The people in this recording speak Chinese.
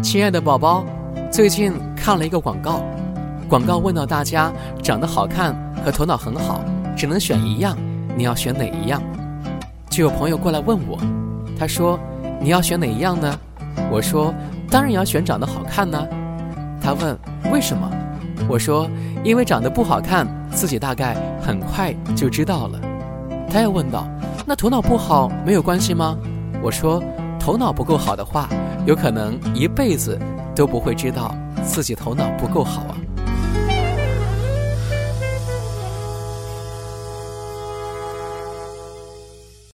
亲爱的宝宝，最近看了一个广告，广告问到大家长得好看和头脑很好，只能选一样，你要选哪一样？就有朋友过来问我，他说你要选哪一样呢？我说当然要选长得好看呢。他问为什么？我说因为长得不好看，自己大概很快就知道了。他又问道，那头脑不好没有关系吗？我说头脑不够好的话。有可能一辈子都不会知道自己头脑不够好啊。